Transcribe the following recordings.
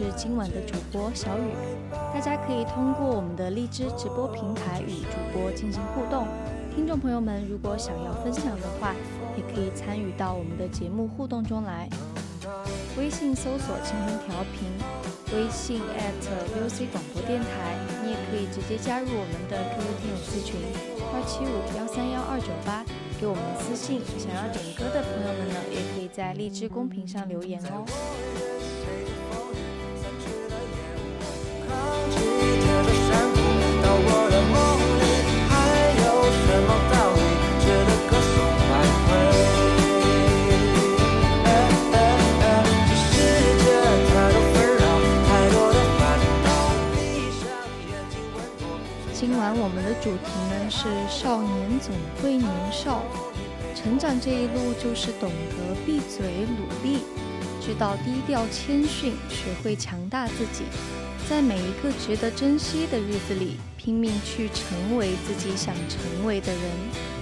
是今晚的主播小雨。大家可以通过我们的荔枝直播平台与主播进行互动。听众朋友们，如果想要分享的话，也可以参与到我们的节目互动中来。微信搜索“青春调频”，微信 @VOC 广播电台，你也可以直接加入我们的 QQ 听友私群：二七五幺三幺二九八。给我们私信，想要点歌的朋友们呢，也可以在荔枝公屏上留言哦。今晚我们的主题呢是少年总会年少，成长这一路就是懂得闭嘴努力，知道低调谦逊，学会强大自己，在每一个值得珍惜的日子里，拼命去成为自己想成为的人。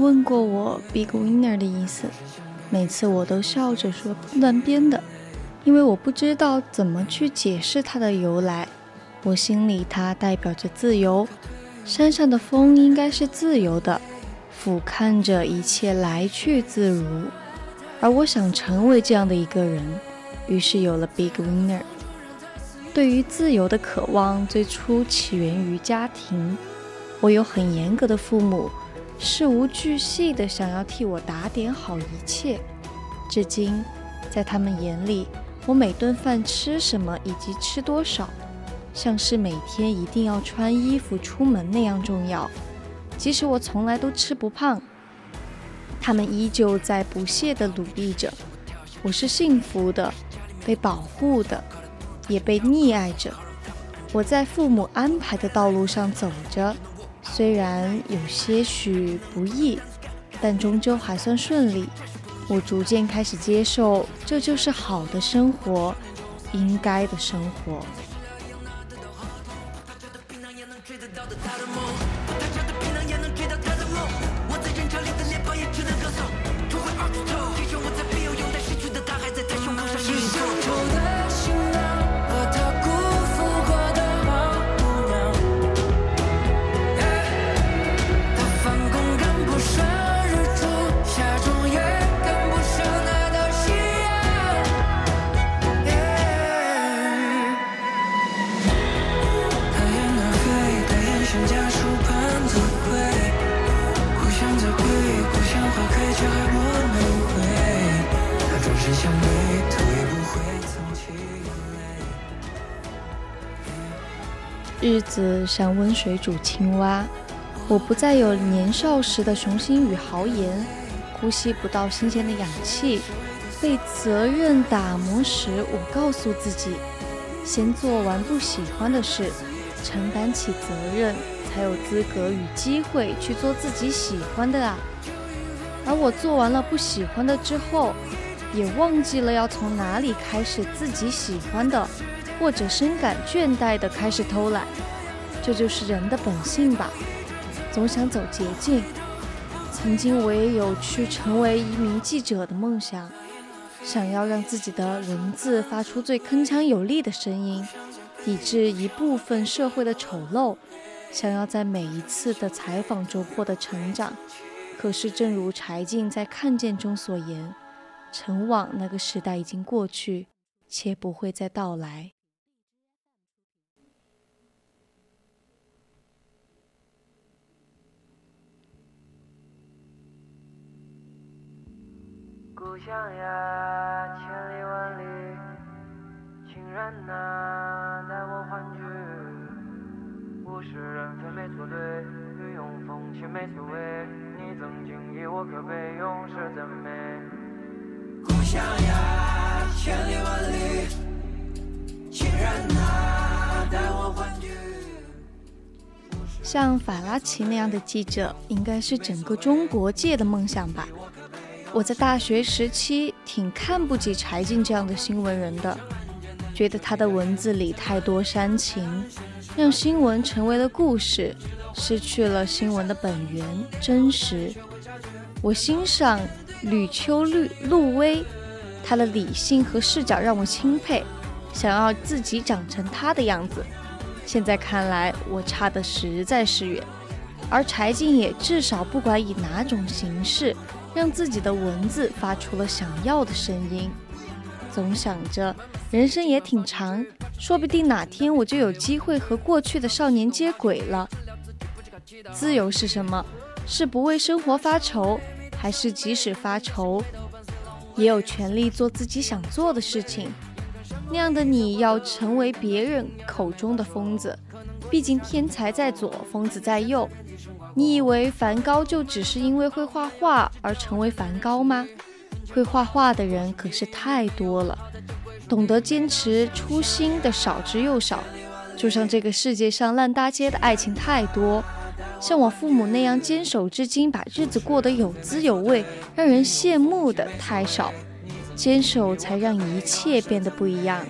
问过我 “big winner” 的意思，每次我都笑着说乱编的，因为我不知道怎么去解释它的由来。我心里它代表着自由，山上的风应该是自由的，俯瞰着一切来去自如。而我想成为这样的一个人，于是有了 “big winner”。对于自由的渴望，最初起源于家庭。我有很严格的父母。事无巨细地想要替我打点好一切，至今，在他们眼里，我每顿饭吃什么以及吃多少，像是每天一定要穿衣服出门那样重要。即使我从来都吃不胖，他们依旧在不懈地努力着。我是幸福的，被保护的，也被溺爱着。我在父母安排的道路上走着。虽然有些许不易，但终究还算顺利。我逐渐开始接受，这就是好的生活，应该的生活。日子像温水煮青蛙，我不再有年少时的雄心与豪言，呼吸不到新鲜的氧气，被责任打磨时，我告诉自己，先做完不喜欢的事，承担起责任，才有资格与机会去做自己喜欢的啊。而我做完了不喜欢的之后，也忘记了要从哪里开始自己喜欢的。或者深感倦怠的开始偷懒，这就是人的本性吧。总想走捷径。曾经我也有去成为一名记者的梦想，想要让自己的文字发出最铿锵有力的声音，抵制一部分社会的丑陋，想要在每一次的采访中获得成长。可是，正如柴静在《看见》中所言，成往那个时代已经过去，且不会再到来。故乡呀，千里万里，亲人呐，带我欢聚。物是人非没错对，雨用风起没所谓。你曾经以我可悲，永世赞美。故乡呀，千里万里，亲人呐，带我欢聚。像法拉奇那样的记者，应该是整个中国界的梦想吧。我在大学时期挺看不起柴静这样的新闻人的，觉得他的文字里太多煽情，让新闻成为了故事，失去了新闻的本源真实。我欣赏吕秋绿陆威，他的理性和视角让我钦佩，想要自己长成他的样子。现在看来，我差的实在是远。而柴静也至少不管以哪种形式。让自己的文字发出了想要的声音，总想着人生也挺长，说不定哪天我就有机会和过去的少年接轨了。自由是什么？是不为生活发愁，还是即使发愁，也有权利做自己想做的事情？那样的你要成为别人口中的疯子，毕竟天才在左，疯子在右。你以为梵高就只是因为会画画而成为梵高吗？会画画的人可是太多了，懂得坚持初心的少之又少。就像这个世界上烂大街的爱情太多，像我父母那样坚守至今，把日子过得有滋有味，让人羡慕的太少。坚守才让一切变得不一样。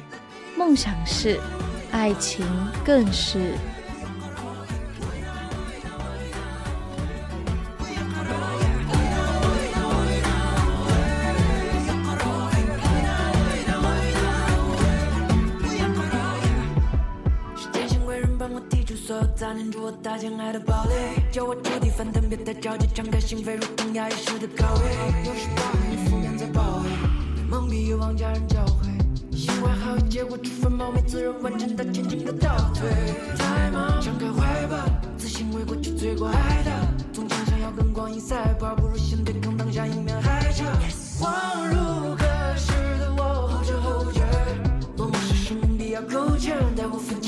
梦想是，爱情更是。所有杂念助我搭建爱的堡垒。叫我彻底反弹，别太着急，敞开心扉，如同压抑时的拷贝。有时把你负面在包围，蒙蔽欲望，家人教诲。心怀好意，结果出分冒昧，自然完成他前进的倒退。太忙，敞开怀抱，自信为过去罪过海盗。总想想要跟光阴赛跑，不如先对抗当下，迎面海潮。恍如隔世的我，后知后觉，默默是生命必要构建，带我奋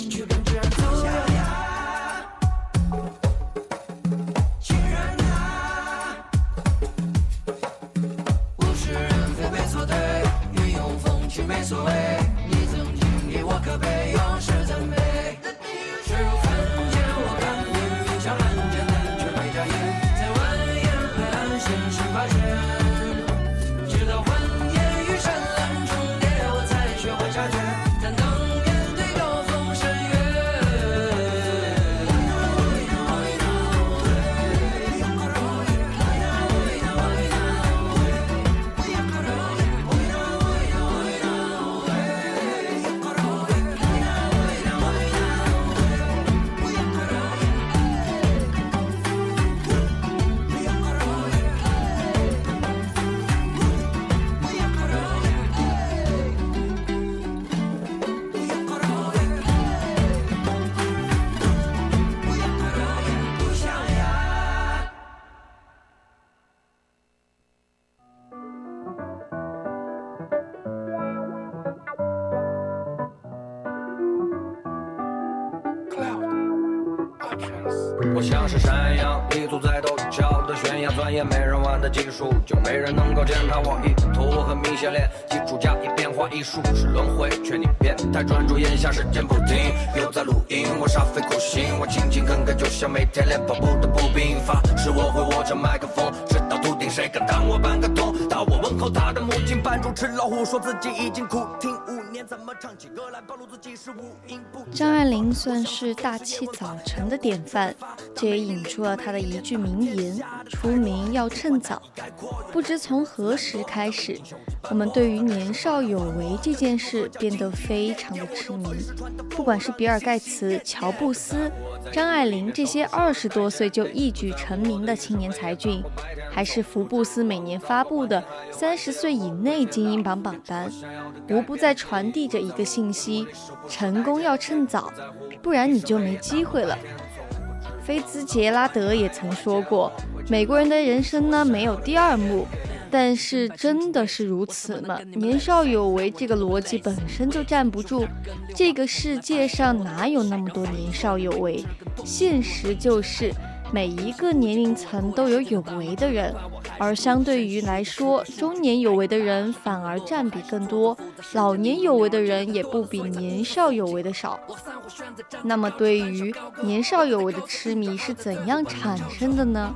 就没人能够践踏我意图很明显练。基础加以变化，艺术是轮回，劝你别太专注，眼下时间不停，又在录音，我煞费苦心，我勤勤恳恳，就像每天练跑步的步兵，发誓我会握着麦克风，直到秃顶，谁敢当我半个头？当我问候他的母亲，扮猪吃老虎，说自己已经苦听五年，怎么唱起歌来暴露？张爱玲算是大器早成的典范，这也引出了她的一句名言：“出名要趁早。”不知从何时开始，我们对于年少有为这件事变得非常的痴迷。不管是比尔盖茨、乔布斯、张爱玲这些二十多岁就一举成名的青年才俊，还是福布斯每年发布的三十岁以内精英榜榜单，无不在传递着一个信息：成功要趁早，不然你就没机会了。菲兹杰拉德也曾说过，美国人的人生呢没有第二幕，但是真的是如此吗？年少有为这个逻辑本身就站不住，这个世界上哪有那么多年少有为？现实就是每一个年龄层都有有为的人，而相对于来说，中年有为的人反而占比更多，老年有为的人也不比年少有为的少。那么，对于年少有为的痴迷是怎样产生的呢？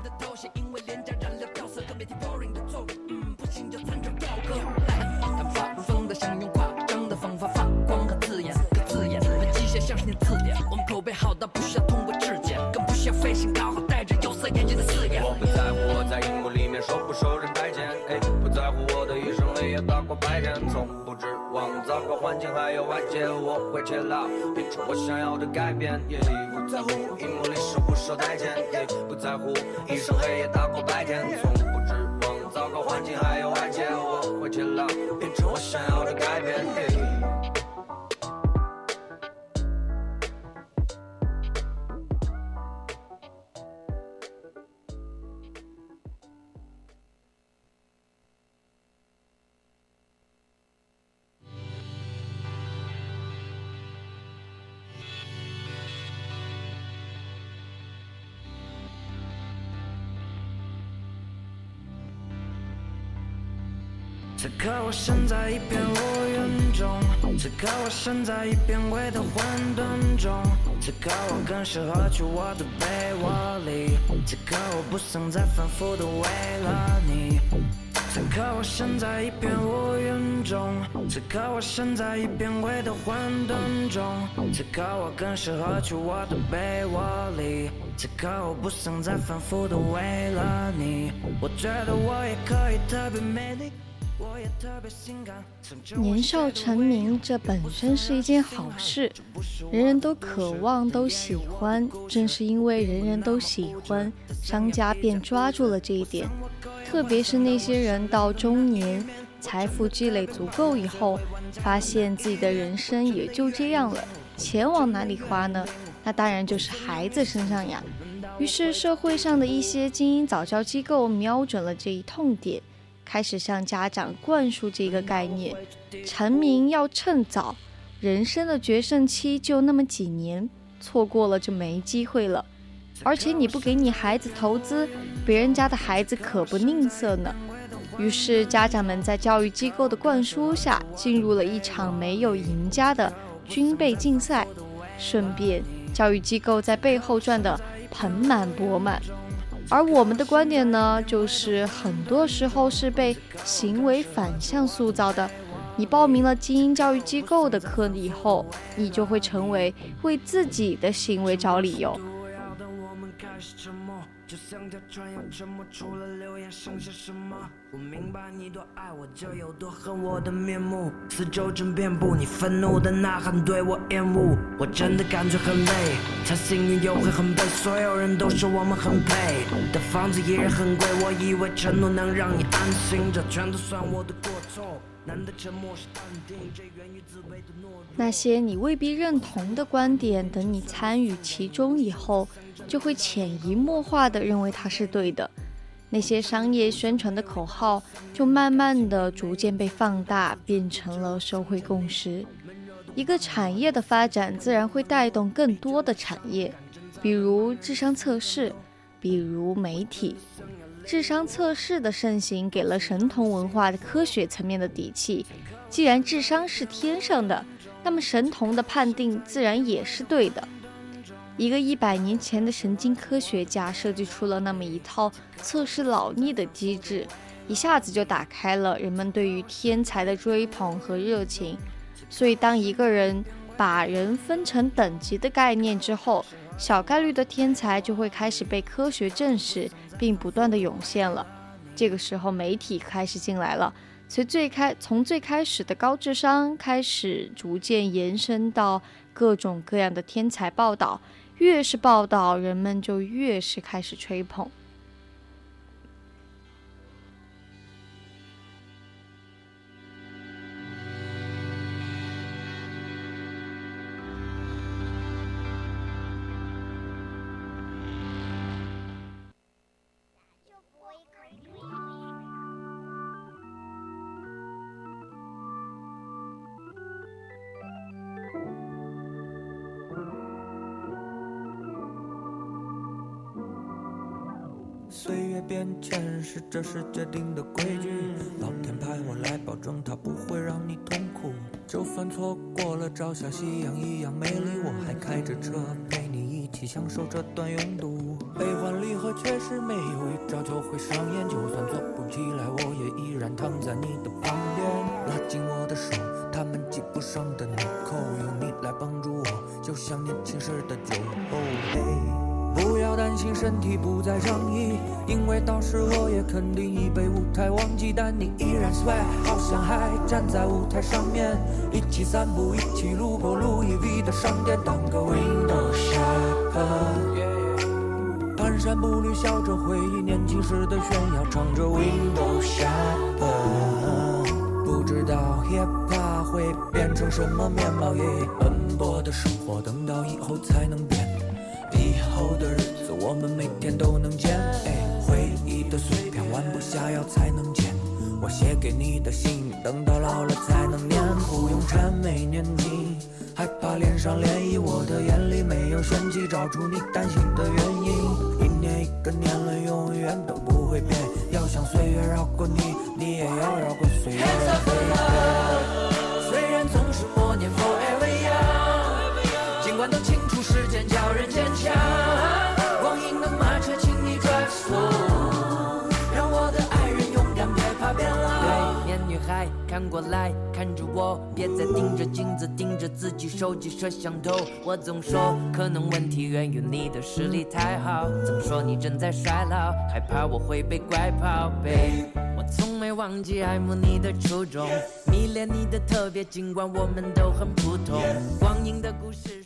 发如风的想用夸张的方法发光和字眼，个字眼和机械像是念字典。我们口碑好到不需要通过质检，更不需要飞行从不指望糟糕环境还有外界，我会勤劳，变出我想要的改变，也不在乎荧幕里受不受待见，也不在乎一生黑夜打过白天，从不指望糟糕环境还有外界，我会勤劳，变成我想要的改变。我身在一片乌云中，此刻我身在一片灰的混沌中，此刻我更适合去我的被窝里，此刻我不想再反复的为了你。此刻我身在一片乌云中，此刻我身在一片灰的混沌中，此刻我更适合去我的被窝里，此刻我不想再反复的为了你。我觉得我也可以特别美丽。年少成名，这本身是一件好事，人人都渴望，都喜欢。正是因为人人都喜欢，商家便抓住了这一点。特别是那些人到中年，财富积累足够以后，发现自己的人生也就这样了，钱往哪里花呢？那当然就是孩子身上呀。于是社会上的一些精英早教机构瞄准了这一痛点。开始向家长灌输这个概念：成名要趁早，人生的决胜期就那么几年，错过了就没机会了。而且你不给你孩子投资，别人家的孩子可不吝啬呢。于是家长们在教育机构的灌输下，进入了一场没有赢家的军备竞赛，顺便教育机构在背后赚得盆满钵满。而我们的观点呢，就是很多时候是被行为反向塑造的。你报名了精英教育机构的课以后，你就会成为为自己的行为找理由。就像条船要沉没，除了流言剩下什么？我明白你多爱我，就有多恨我的面目。四周正遍布，你愤怒的呐喊对我厌恶。我真的感觉很累，太幸运又会很悲。所有人都说我们很配，但房子依然很贵。我以为承诺能让你安心，这全都算我的过错。那些你未必认同的观点，等你参与其中以后。就会潜移默化的认为它是对的，那些商业宣传的口号就慢慢的逐渐被放大，变成了社会共识。一个产业的发展自然会带动更多的产业，比如智商测试，比如媒体。智商测试的盛行给了神童文化的科学层面的底气。既然智商是天上的，那么神童的判定自然也是对的。一个一百年前的神经科学家设计出了那么一套测试脑力的机制，一下子就打开了人们对于天才的追捧和热情。所以，当一个人把人分成等级的概念之后，小概率的天才就会开始被科学证实，并不断的涌现了。这个时候，媒体开始进来了，从最开从最开始的高智商开始，逐渐延伸到各种各样的天才报道。越是报道，人们就越是开始吹捧。变迁是这世界定的规矩，老天派我来保证它不会让你痛苦。就算错过了朝霞夕阳一样美丽，我还开着车陪你一起享受这段拥堵。悲欢离合确实没有一招就会上演，就算坐不起来，我也依然躺在你的旁边，拉紧我的手，他们系不上的纽扣，有你来帮助我，就像年轻时的酒。不要担心身体不再仗义，因为到时我也肯定已被舞台忘记，但你依然 swag，好像还站在舞台上面，一起散步，一起路过路易 V 的商店，当个 window shopper。蹒跚步履，笑着回忆年轻时的炫耀，唱着 window shopper。不知道 hip hop 会变成什么面貌，奔波的生活，等到以后才能变。的日子，我们每天都能见。回忆的碎片，弯不下腰才能捡。我写给你的信，等到老了才能念。不用谄媚年纪，害怕脸上涟漪。我的眼里没有玄机，找出你担心的原因。一年一个年轮，永远都不会变。要想岁月绕过你，你也要绕过岁月。看过来看着我，别再盯着镜子，盯着自己手机摄像头。我总说，可能问题源于你的视力太好。总说你正在衰老，害怕我会被拐跑。Babe，我从没忘记爱慕你的初衷，迷恋你的特别，尽管我们都很普通。光阴的故事。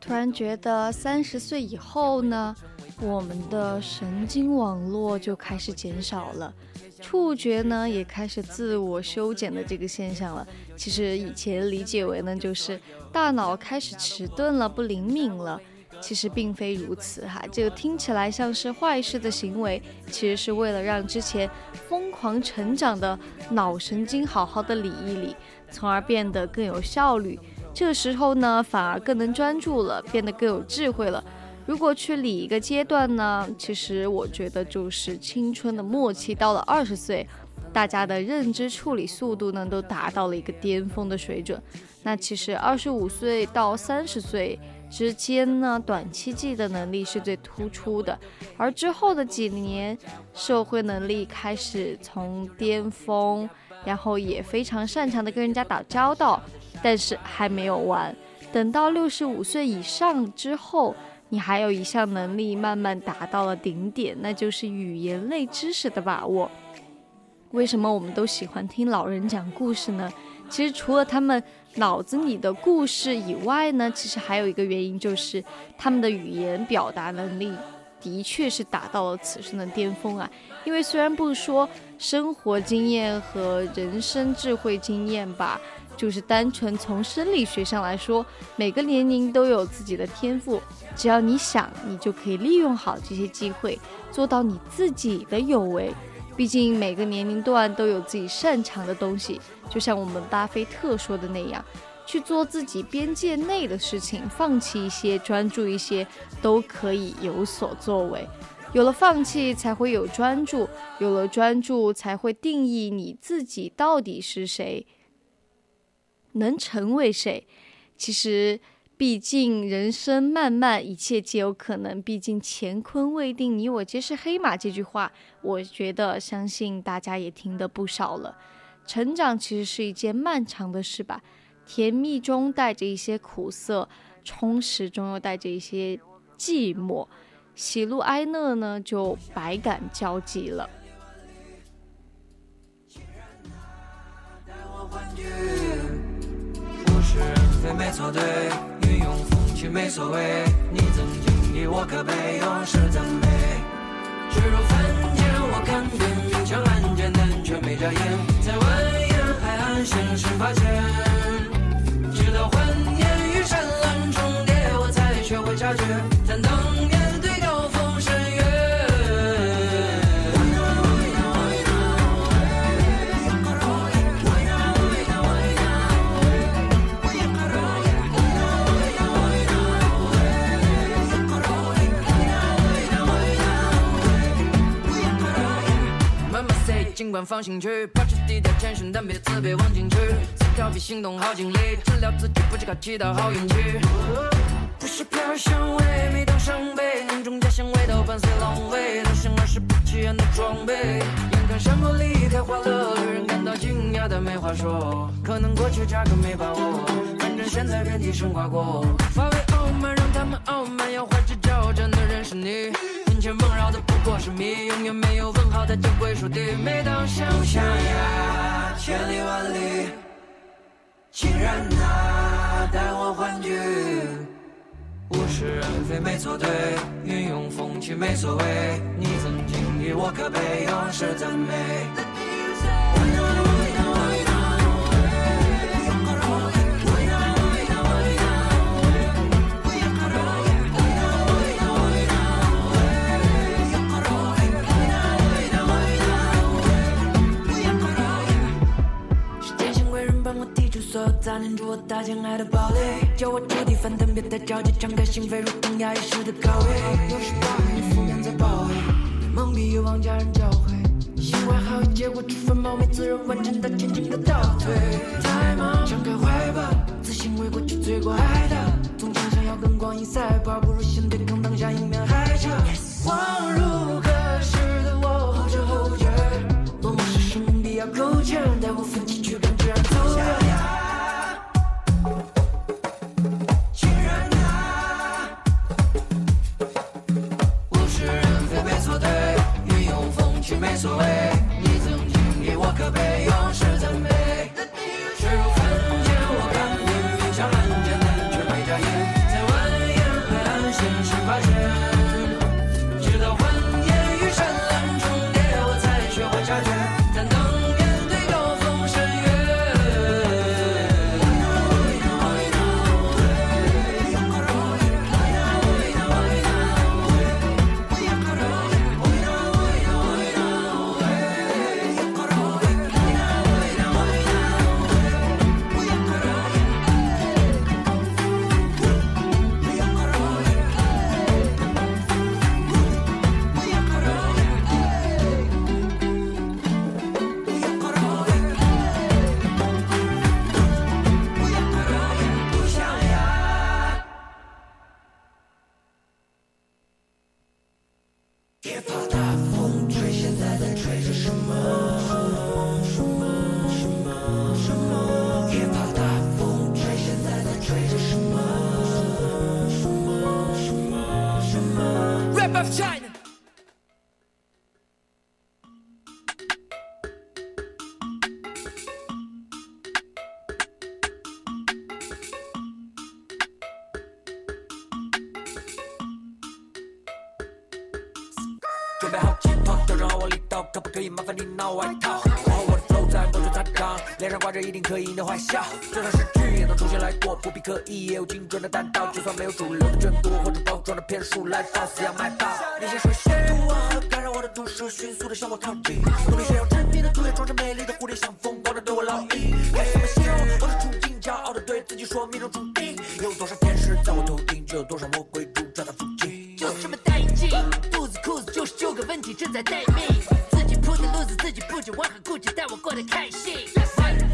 突然觉得三十岁以后呢，我们的神经网络就开始减少了。触觉呢也开始自我修剪的这个现象了。其实以前理解为呢，就是大脑开始迟钝了，不灵敏了。其实并非如此哈，这个听起来像是坏事的行为，其实是为了让之前疯狂成长的脑神经好好的理一理，从而变得更有效率。这个时候呢，反而更能专注了，变得更有智慧了。如果去理一个阶段呢，其实我觉得就是青春的末期，到了二十岁，大家的认知处理速度呢都达到了一个巅峰的水准。那其实二十五岁到三十岁之间呢，短期记忆的能力是最突出的，而之后的几年，社会能力开始从巅峰，然后也非常擅长的跟人家打交道，但是还没有完，等到六十五岁以上之后。你还有一项能力慢慢达到了顶点，那就是语言类知识的把握。为什么我们都喜欢听老人讲故事呢？其实除了他们脑子里的故事以外呢，其实还有一个原因就是他们的语言表达能力的确是达到了此生的巅峰啊。因为虽然不说生活经验和人生智慧经验吧，就是单纯从生理学上来说，每个年龄都有自己的天赋。只要你想，你就可以利用好这些机会，做到你自己的有为。毕竟每个年龄段都有自己擅长的东西，就像我们巴菲特说的那样，去做自己边界内的事情，放弃一些，专注一些，都可以有所作为。有了放弃，才会有专注；有了专注，才会定义你自己到底是谁，能成为谁。其实。毕竟人生漫漫，一切皆有可能。毕竟乾坤未定，你我皆是黑马。这句话，我觉得相信大家也听得不少了。成长其实是一件漫长的事吧，甜蜜中带着一些苦涩，充实中又带着一些寂寞，喜怒哀乐呢就百感交集了。非没错对，运用风趣没所谓。你曾经以我可悲，永世赞美。坠入凡间，我看遍明枪暗箭，但却没眨眼。在蜿蜒海岸线，时发现，管放心去，保持低调谦逊，但别自卑忘进去。思考比行动耗精力，治疗自己不只靠祈祷好运气。不是飘香味，每当伤悲，浓重家乡味道伴随狼狈，都像儿时不起眼的装备。眼看山坡离开花了，令人感到惊讶，但没话说。可能过去扎根没把握，反正现在遍地生花果。发慢，让他们傲慢，要怀着挑战的人是你。前梦绕的不过是谜，永远没有问号，的就归属地。每当想象呀，千里万里，亲人啊，带我欢聚。物是人非没错对，运用风起没所谓。你曾经以我可悲，永世赞美。杂念住我大江爱的堡垒，叫我彻底反弹，别太着急，敞开心扉，如同压抑时的高位。有时把你负面在包围，蒙蔽欲望家人教诲，心怀好意，结果只分冒昧，自然完成的前进的倒退。太忙，张开怀抱，自信为过去罪过海盗，总想想要跟光阴赛跑，不如先对抗当下，迎面海潮。恍如隔可以麻烦你拿外套？过后我的 flow 在摩拳擦掌，脸上挂着一定可以赢的坏笑。就算是剧也能重新来过，不必刻意也有精准的弹道。就算没有主流的卷度或者包装的骗术来放肆要卖爆。那些水线图案和干扰我的毒蛇，迅速的向我靠近。努力炫耀真命的毒液，装成美丽的蝴蝶，像疯狂的对我老鹰。该怎么形容我的处境？骄傲的对自己说命中注定。有多少天使在我头顶，就有多少魔鬼住在它附近。就是这么带劲，肚子裤子就是九个问题正在待命，自己布置，我很顾忌，但我过得开心。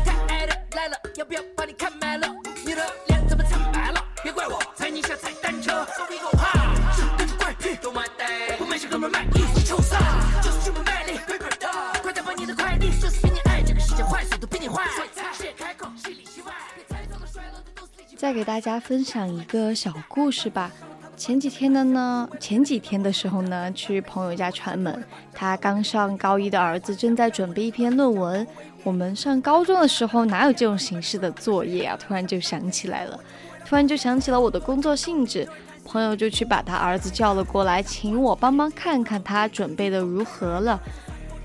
太爱的来了，要不要把你看卖了？你的脸怎么惨白了？别怪我踩你下踩单车，手里够怕，是跟着怪癖都买单，我没事哥们卖艺术臭飒，就是这么卖力，倍儿大，快点把你的快递，就是比你爱这个世界坏，速度比你坏，谁开口戏里戏外，别猜错了衰落的都是自己。再给大家分享一个小故事吧。前几天的呢，前几天的时候呢，去朋友家串门，他刚上高一的儿子正在准备一篇论文。我们上高中的时候哪有这种形式的作业啊？突然就想起来了，突然就想起了我的工作性质，朋友就去把他儿子叫了过来，请我帮忙看看他准备的如何了。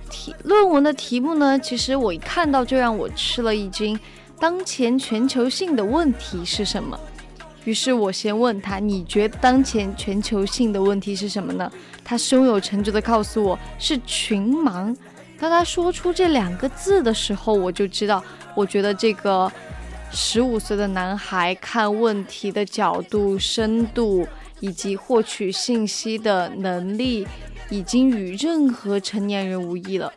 题论文的题目呢，其实我一看到就让我吃了一惊。当前全球性的问题是什么？于是我先问他：“你觉得当前全球性的问题是什么呢？”他胸有成竹地告诉我是群盲。当他说出这两个字的时候，我就知道，我觉得这个十五岁的男孩看问题的角度、深度以及获取信息的能力，已经与任何成年人无异了。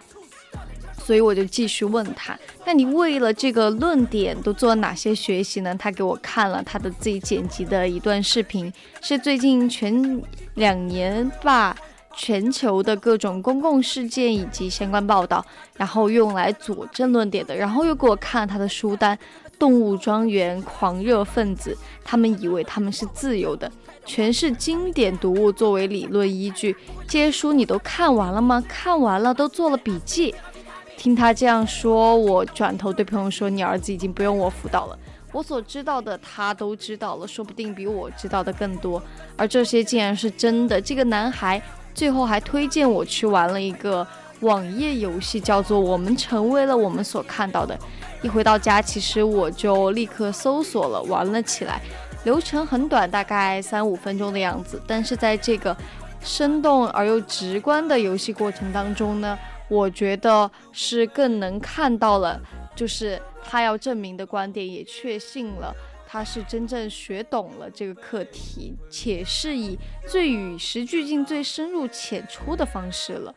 所以我就继续问他：“那你为了这个论点都做了哪些学习呢？”他给我看了他的自己剪辑的一段视频，是最近全两年吧全球的各种公共事件以及相关报道，然后用来佐证论点的。然后又给我看了他的书单，《动物庄园》《狂热分子》，他们以为他们是自由的，全是经典读物作为理论依据。这些书你都看完了吗？看完了，都做了笔记。听他这样说，我转头对朋友说：“你儿子已经不用我辅导了，我所知道的他都知道了，说不定比我知道的更多。而这些竟然是真的。”这个男孩最后还推荐我去玩了一个网页游戏，叫做《我们成为了我们所看到的》。一回到家，其实我就立刻搜索了，玩了起来。流程很短，大概三五分钟的样子。但是在这个生动而又直观的游戏过程当中呢，我觉得是更能看到了，就是他要证明的观点也确信了，他是真正学懂了这个课题，且是以最与时俱进、最深入浅出的方式了。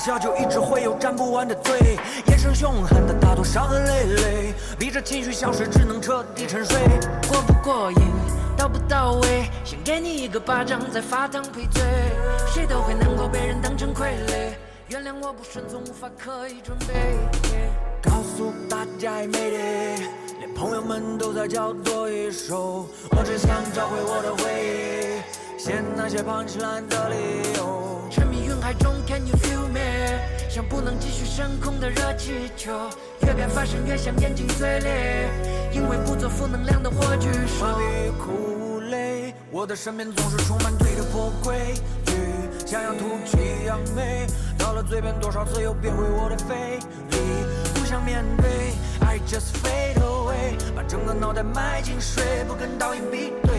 天底下就一直会有沾不完的罪。眼神凶狠的大多伤痕累累，逼着情绪消失，只能彻底沉睡。过不过瘾，到不到位，先给你一个巴掌，再发糖赔罪。谁都会能够被人当成傀儡，原谅我不顺从，无法刻意准备。告诉大家也没得，连朋友们都在叫多一首，我只想找回我的回忆，写那些 punchline 的理由。沉迷云海中，Can you feel me？像不能继续升空的热气球，越变发生越像眼睛最裂，因为不做负能量的火炬手。麻痹苦累，我的身边总是充满堆的破规矩，想要吐气扬眉，到了嘴边多少次又变回我的非礼，不想面对，I just fade away，把整个脑袋埋进水，不跟倒影比对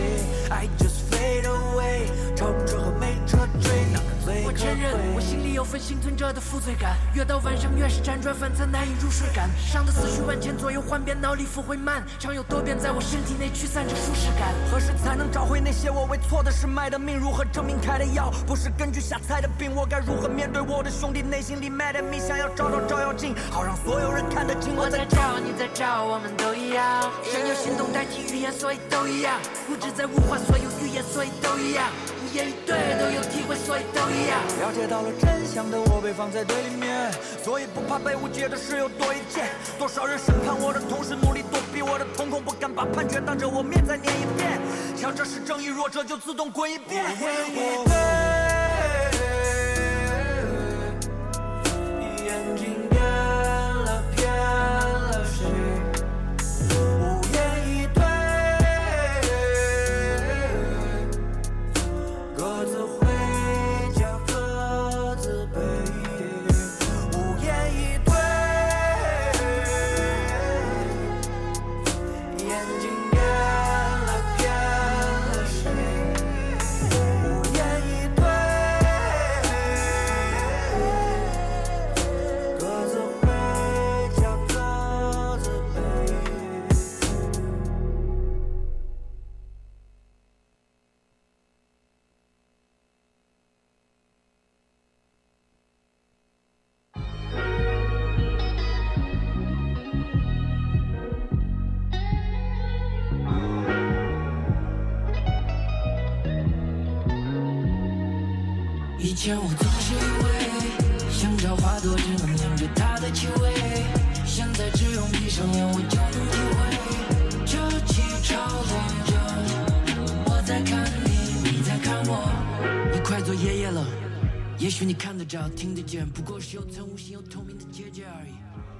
，I just fade away，超车和没追，哪个最我承认，我？心里有份幸存者的负罪感，越到晚上越是辗转反侧，难以入睡感。伤的思绪万千，左右幻变，脑里复回慢，常有多变在我身体内驱散着舒适感。何时才能找回那些我为错的事卖的命？如何证明开的药不是根据瞎猜的病？我该如何面对我的兄弟？内心里 mad at me，想要找到照妖镜，好让所有人看得清我在照。你在照，我们都一样。想要行动代替语言，所以都一样。物质在物化所有语言，所以都一样。无言语对，都有体会，所以都一样。了解到了真相的我被放在对立面，所以不怕被误解的事有多一件。多少人审判我的同时努力躲避我的瞳孔，不敢把判决当着我面再念一遍。强者是正义，弱者就自动滚一边。眼前我总是以为，想找花朵只能闻着它的气味，现在只用闭上眼我就能体会，这气潮动着，我在看你，你在看我，你快做爷爷了，也许你看得着，听得见，不过是有层无形又透明的结界而已。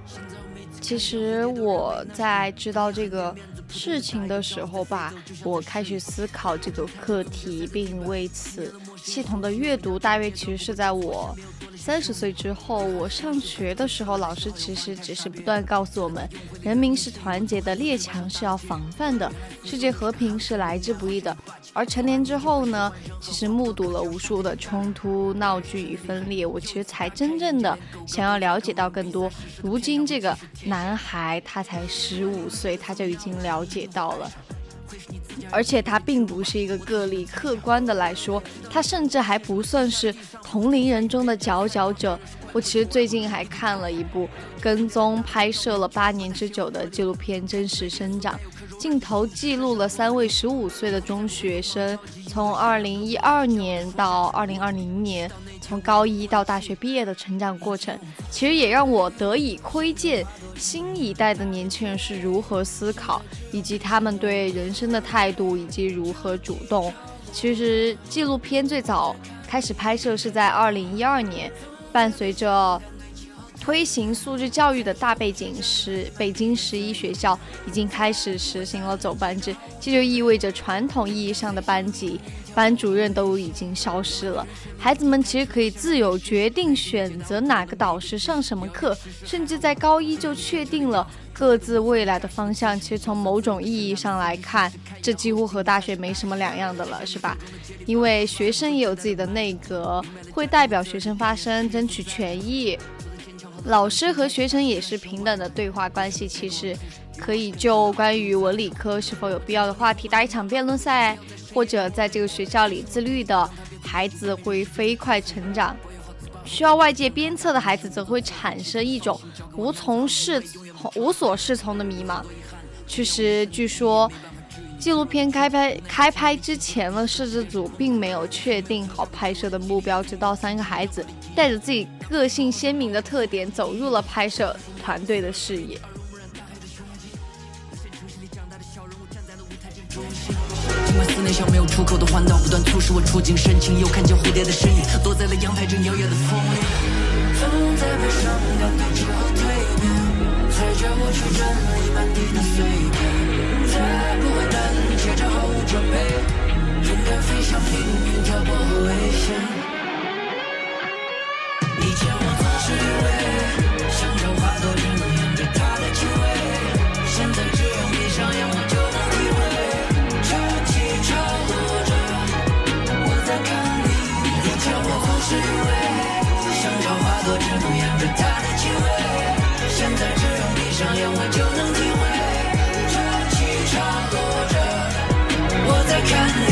现在我每次其实我在知道这个事情的时候吧，我开始思考这个课题，并为此系统的阅读。大约其实是在我三十岁之后，我上学的时候，老师其实只是不断告诉我们，人民是团结的，列强是要防范的，世界和平是来之不易的。而成年之后呢，其实目睹了无数的冲突、闹剧与分裂，我其实才真正的想要了解到更多。如今这个男孩他才十五岁，他就已经了解到了。而且他并不是一个个例，客观的来说，他甚至还不算是同龄人中的佼佼者。我其实最近还看了一部跟踪拍摄了八年之久的纪录片《真实生长》，镜头记录了三位十五岁的中学生从二零一二年到二零二零年，从高一到大学毕业的成长过程。其实也让我得以窥见新一代的年轻人是如何思考，以及他们对人生的态度，以及如何主动。其实纪录片最早开始拍摄是在二零一二年，伴随着推行素质教育的大背景是，北京十一学校已经开始实行了走班制，这就意味着传统意义上的班级、班主任都已经消失了。孩子们其实可以自由决定选择哪个导师上什么课，甚至在高一就确定了各自未来的方向。其实从某种意义上来看，这几乎和大学没什么两样的了，是吧？因为学生也有自己的内阁，会代表学生发声，争取权益。老师和学生也是平等的对话关系，其实可以就关于文理科是否有必要的话题打一场辩论赛，或者在这个学校里自律的孩子会飞快成长，需要外界鞭策的孩子则会产生一种无从适、无所适从的迷茫。其实，据说纪录片开拍开拍之前呢，摄制组并没有确定好拍摄的目标，直到三个孩子带着自己个性鲜明的特点走入了拍摄团队的视野。尽管思内像没有出口的环岛，不断促使我触景生情，又看见蝴蝶的身影，躲在了阳台正摇摇的风里。风在背上感动之后蜕变，才叫我去整理满地的碎片，再不会准备，勇敢飞向命运，跳过危险。以前我总是以为，享受花朵正沿着它的气味，现在只用闭上眼我就能体会，潮起潮落着，我在看你。以前我总是以为，我在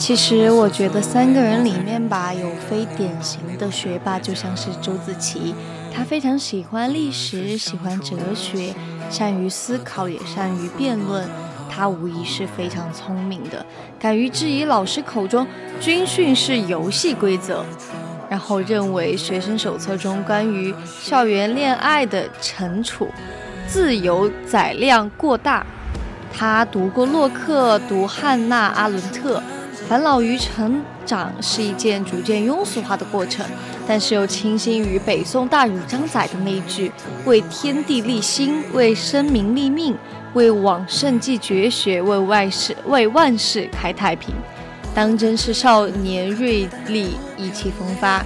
其实我觉得三个人里面吧，有非典型的学霸，就像是周子琪，他非常喜欢历史，喜欢哲学，善于思考，也善于辩论。他无疑是非常聪明的，敢于质疑老师口中军训是游戏规则，然后认为学生手册中关于校园恋爱的惩处自由载量过大。他读过洛克，读汉娜·阿伦特，烦恼于成长是一件逐渐庸俗化的过程，但是又倾心于北宋大儒张载的那一句“为天地立心，为生民立命，为往圣继绝学，为万世为万世开太平”，当真是少年锐利，意气风发。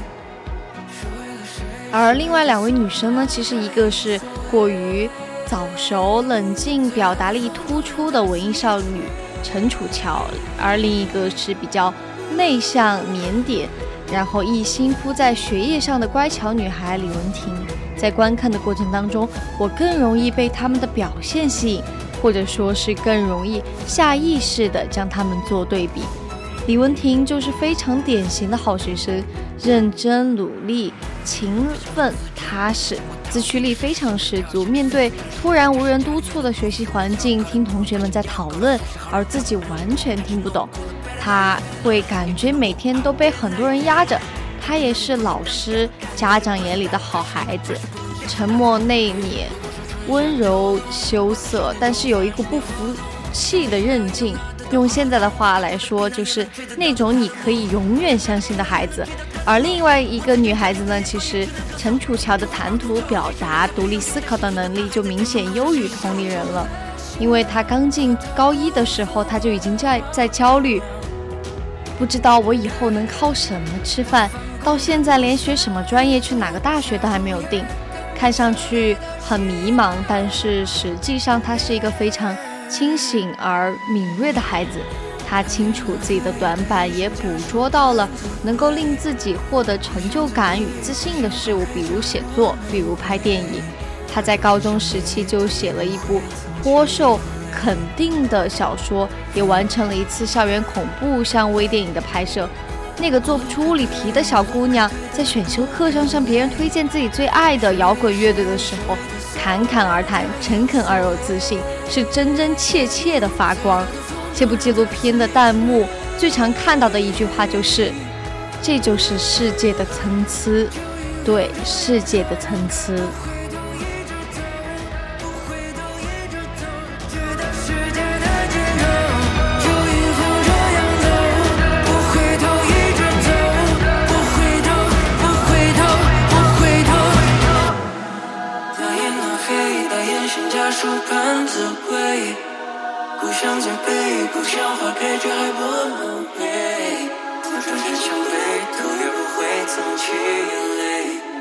而另外两位女生呢，其实一个是过于早熟、冷静、表达力突出的文艺少女陈楚乔，而另一个是比较内向、腼腆，然后一心扑在学业上的乖巧女孩李文婷。在观看的过程当中，我更容易被他们的表现吸引，或者说是更容易下意识地将他们做对比。李文婷就是非常典型的好学生，认真努力、勤奋踏实，自驱力非常十足。面对突然无人督促的学习环境，听同学们在讨论，而自己完全听不懂，他会感觉每天都被很多人压着。他也是老师、家长眼里的好孩子，沉默内敛、温柔羞涩，但是有一股不服气的韧劲。用现在的话来说，就是那种你可以永远相信的孩子。而另外一个女孩子呢，其实陈楚乔的谈吐、表达、独立思考的能力就明显优于同龄人了。因为她刚进高一的时候，她就已经在在焦虑，不知道我以后能靠什么吃饭。到现在连学什么专业、去哪个大学都还没有定，看上去很迷茫，但是实际上她是一个非常。清醒而敏锐的孩子，他清楚自己的短板，也捕捉到了能够令自己获得成就感与自信的事物，比如写作，比如拍电影。他在高中时期就写了一部颇受肯定的小说，也完成了一次校园恐怖向微电影的拍摄。那个做不出物理题的小姑娘，在选修课上向别人推荐自己最爱的摇滚乐队的时候。侃侃而谈，诚恳而有自信，是真真切切的发光。这部纪录片的弹幕最常看到的一句话就是：“这就是世界的参差。”对，世界的参差。想再背，不想花开，却还不能回。他转身向背，头也不回，藏起眼泪。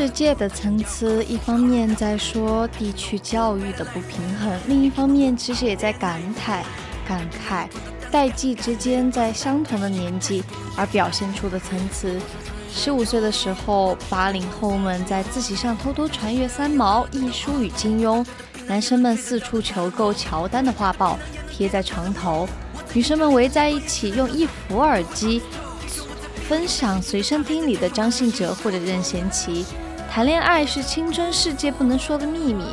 世界的层次，一方面在说地区教育的不平衡，另一方面其实也在感慨、感慨代际之间在相同的年纪而表现出的参差。十五岁的时候，八零后们在自习上偷偷传阅三毛、易书与金庸，男生们四处求购乔丹的画报贴在床头，女生们围在一起用一副耳机分享随身听里的张信哲或者任贤齐。谈恋爱是青春世界不能说的秘密，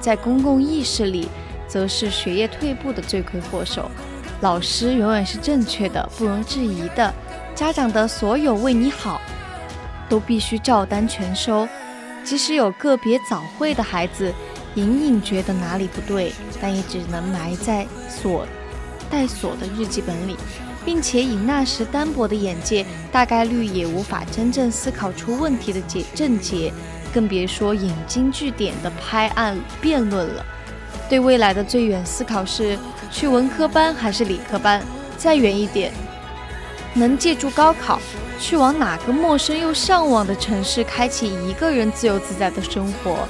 在公共意识里，则是学业退步的罪魁祸首。老师永远是正确的，不容置疑的。家长的所有为你好，都必须照单全收。即使有个别早会的孩子隐隐觉得哪里不对，但也只能埋在锁带锁的日记本里，并且以那时单薄的眼界，大概率也无法真正思考出问题的解症结，更别说引经据典的拍案辩论了。对未来的最远思考是去文科班还是理科班，再远一点，能借助高考去往哪个陌生又向往的城市，开启一个人自由自在的生活。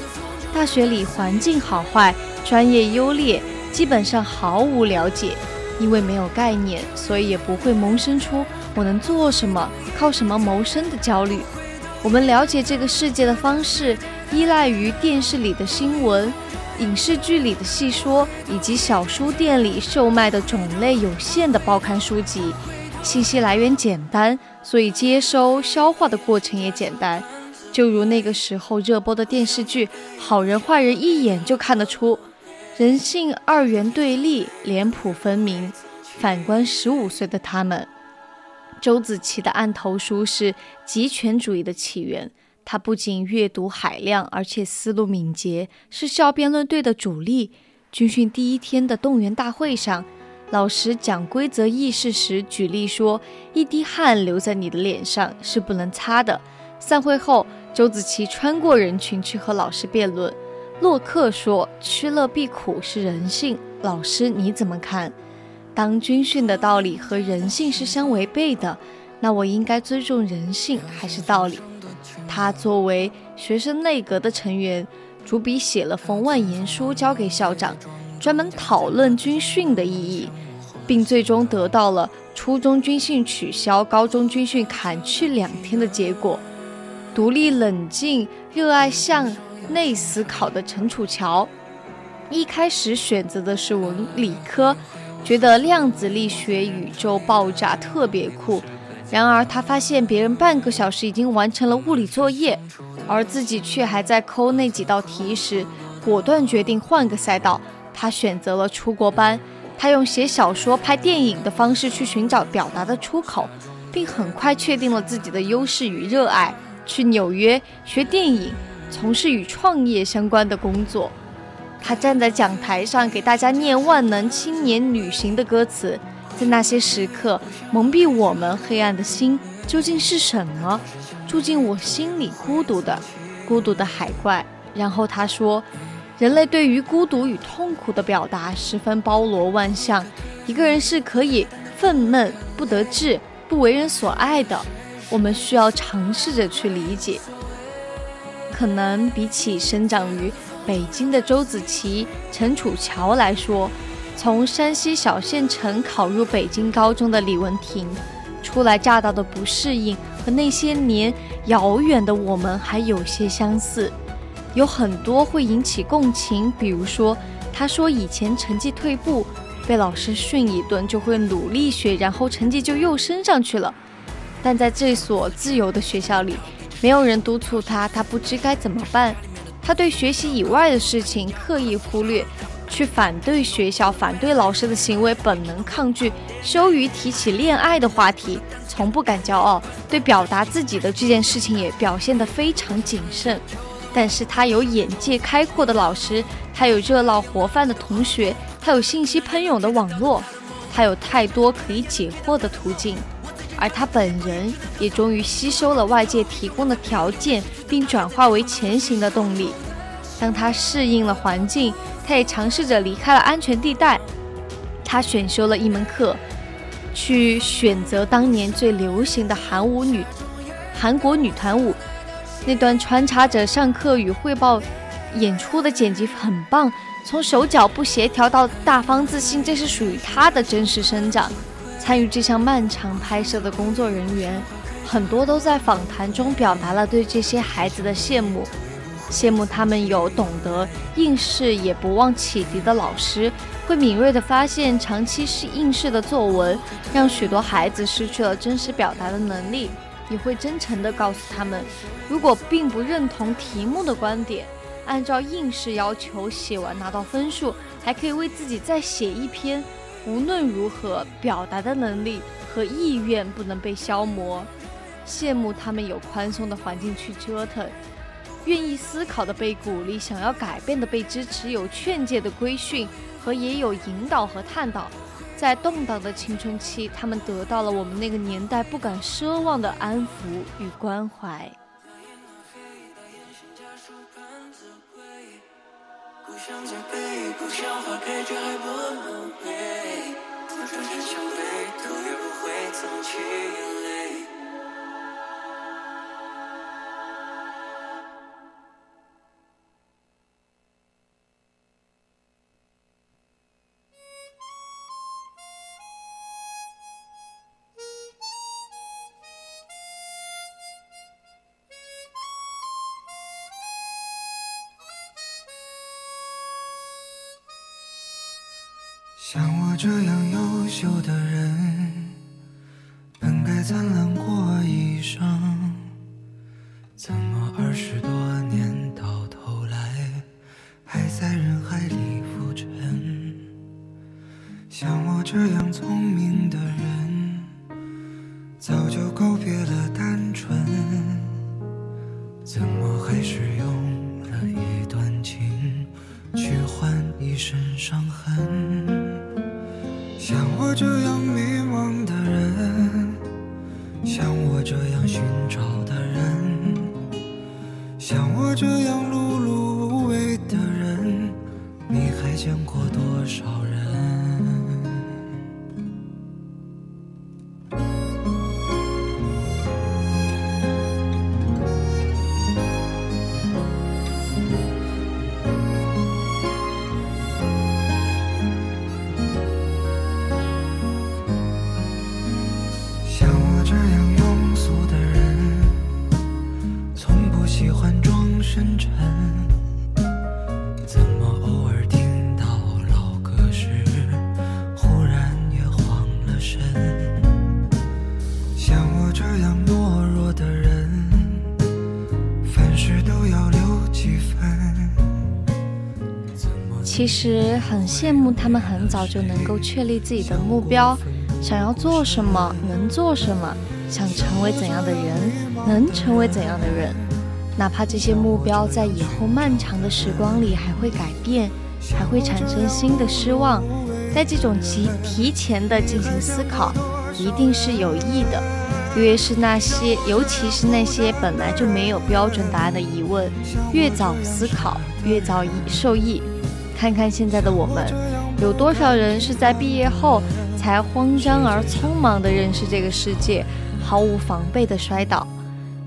大学里环境好坏、专业优劣，基本上毫无了解，因为没有概念，所以也不会萌生出我能做什么、靠什么谋生的焦虑。我们了解这个世界的方式，依赖于电视里的新闻、影视剧里的戏说，以及小书店里售卖的种类有限的报刊书籍。信息来源简单，所以接收、消化的过程也简单。就如那个时候热播的电视剧，好人坏人一眼就看得出，人性二元对立，脸谱分明。反观十五岁的他们，周子琪的案头书是极权主义的起源。他不仅阅读海量，而且思路敏捷，是校辩论队的主力。军训第一天的动员大会上，老师讲规则意识时举例说：“一滴汗留在你的脸上是不能擦的。”散会后，周子琪穿过人群去和老师辩论。洛克说：“趋乐避苦是人性。”老师你怎么看？当军训的道理和人性是相违背的，那我应该尊重人性还是道理？他作为学生内阁的成员，主笔写了封万言书交给校长，专门讨论军训的意义，并最终得到了初中军训取消、高中军训砍去两天的结果。独立冷静、热爱向内思考的陈楚乔，一开始选择的是文理科，觉得量子力学、宇宙爆炸特别酷。然而，他发现别人半个小时已经完成了物理作业，而自己却还在抠那几道题时，果断决定换个赛道。他选择了出国班，他用写小说、拍电影的方式去寻找表达的出口，并很快确定了自己的优势与热爱。去纽约学电影，从事与创业相关的工作。他站在讲台上给大家念《万能青年旅行》的歌词。在那些时刻，蒙蔽我们黑暗的心究竟是什么？住进我心里孤独的、孤独的海怪。然后他说：“人类对于孤独与痛苦的表达十分包罗万象。一个人是可以愤懑、不得志、不为人所爱的。我们需要尝试着去理解。可能比起生长于北京的周子琪、陈楚乔来说。”从山西小县城考入北京高中的李文婷，初来乍到的不适应和那些年遥远的我们还有些相似，有很多会引起共情。比如说，他说以前成绩退步，被老师训一顿就会努力学，然后成绩就又升上去了。但在这所自由的学校里，没有人督促他，他不知该怎么办。他对学习以外的事情刻意忽略。去反对学校、反对老师的行为，本能抗拒，羞于提起恋爱的话题，从不敢骄傲。对表达自己的这件事情也表现得非常谨慎。但是他有眼界开阔的老师，他有热闹活泛的同学，他有信息喷涌的网络，他有太多可以解惑的途径。而他本人也终于吸收了外界提供的条件，并转化为前行的动力。当他适应了环境。他也尝试着离开了安全地带，他选修了一门课，去选择当年最流行的韩舞女，韩国女团舞。那段穿插着上课与汇报演出的剪辑很棒，从手脚不协调到大方自信，这是属于他的真实生长。参与这项漫长拍摄的工作人员，很多都在访谈中表达了对这些孩子的羡慕。羡慕他们有懂得应试也不忘启迪的老师，会敏锐地发现长期是应试的作文让许多孩子失去了真实表达的能力，也会真诚地告诉他们，如果并不认同题目的观点，按照应试要求写完拿到分数，还可以为自己再写一篇。无论如何，表达的能力和意愿不能被消磨。羡慕他们有宽松的环境去折腾。愿意思考的被鼓励，想要改变的被支持，有劝诫的规训和也有引导和探讨。在动荡的青春期，他们得到了我们那个年代不敢奢望的安抚与关怀。故乡在背，故乡花开着还不能回，从城市向北，头也不回，从起像我这样优秀的人，本该灿烂过一生，其实很羡慕他们很早就能够确立自己的目标，想要做什么，能做什么，想成为怎样的人，能成为怎样的人。哪怕这些目标在以后漫长的时光里还会改变，还会产生新的失望，在这种提提前的进行思考，一定是有益的。越是那些，尤其是那些本来就没有标准答案的疑问，越早思考，越早受益。看看现在的我们，有多少人是在毕业后才慌张而匆忙地认识这个世界，毫无防备地摔倒，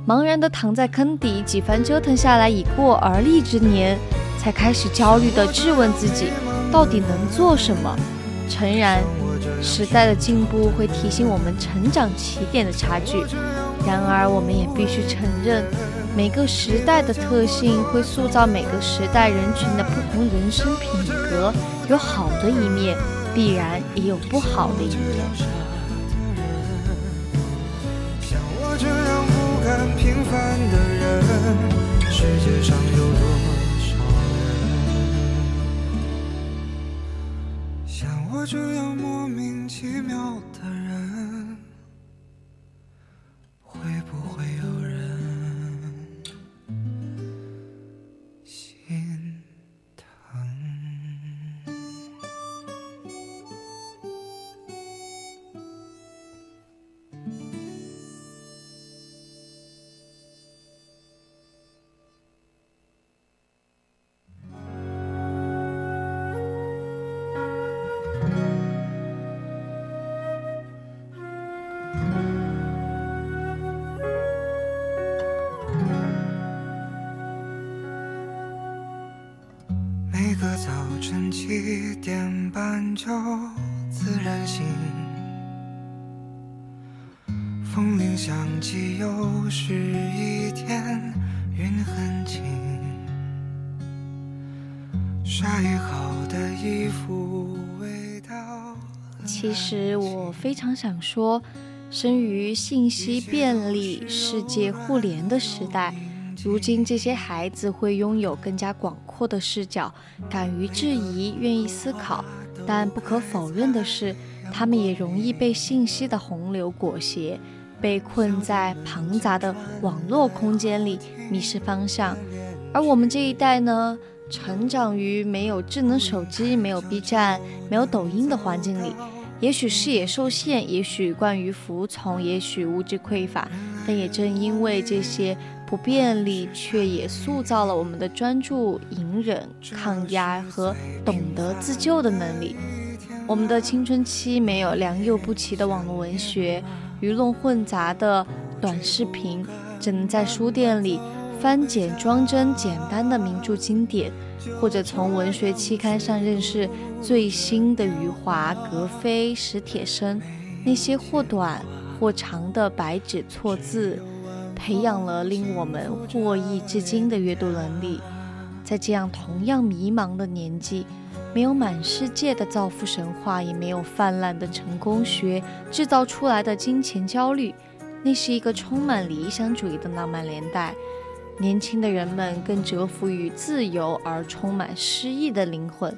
茫然地躺在坑底，几番折腾下来已过而立之年，才开始焦虑地质问自己，到底能做什么？诚然，时代的进步会提醒我们成长起点的差距，然而我们也必须承认。每个时代的特性会塑造每个时代人群的不同人生品格，有好的一面，必然也有不好的一面。像我这样不甘平凡的人，世界上有多少人？像我这样莫名其妙的人，就自然醒，风铃响起，又是一天，云很轻。晒好的衣服味道。其实我非常想说，生于信息便利、世界互联的时代，如今这些孩子会拥有更加广阔的视角，敢于质疑，愿意思考。但不可否认的是，他们也容易被信息的洪流裹挟，被困在庞杂的网络空间里，迷失方向。而我们这一代呢，成长于没有智能手机、没有 B 站、没有抖音的环境里。也许视野受限，也许惯于服从，也许物质匮乏，但也正因为这些不便利，却也塑造了我们的专注、隐忍、抗压和懂得自救的能力。我们的青春期没有良莠不齐的网络文学，鱼龙混杂的短视频，只能在书店里翻检装帧简单的名著经典，或者从文学期刊上认识最新的余华、格非、史铁生，那些或短或长的白纸错字，培养了令我们获益至今的阅读能力。在这样同样迷茫的年纪，没有满世界的造富神话，也没有泛滥的成功学制造出来的金钱焦虑，那是一个充满理想主义的浪漫年代。年轻的人们更折服于自由而充满诗意的灵魂。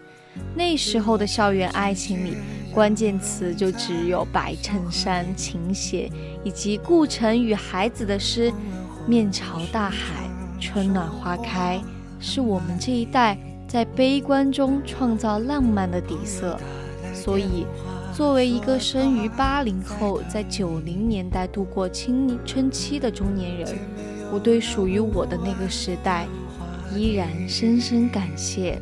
那时候的校园爱情里，关键词就只有白衬衫、琴弦，以及顾城与孩子的诗“面朝大海，春暖花开”，是我们这一代在悲观中创造浪漫的底色。所以，作为一个生于八零后，在九零年代度过青春期的中年人，我对属于我的那个时代，依然深深感谢。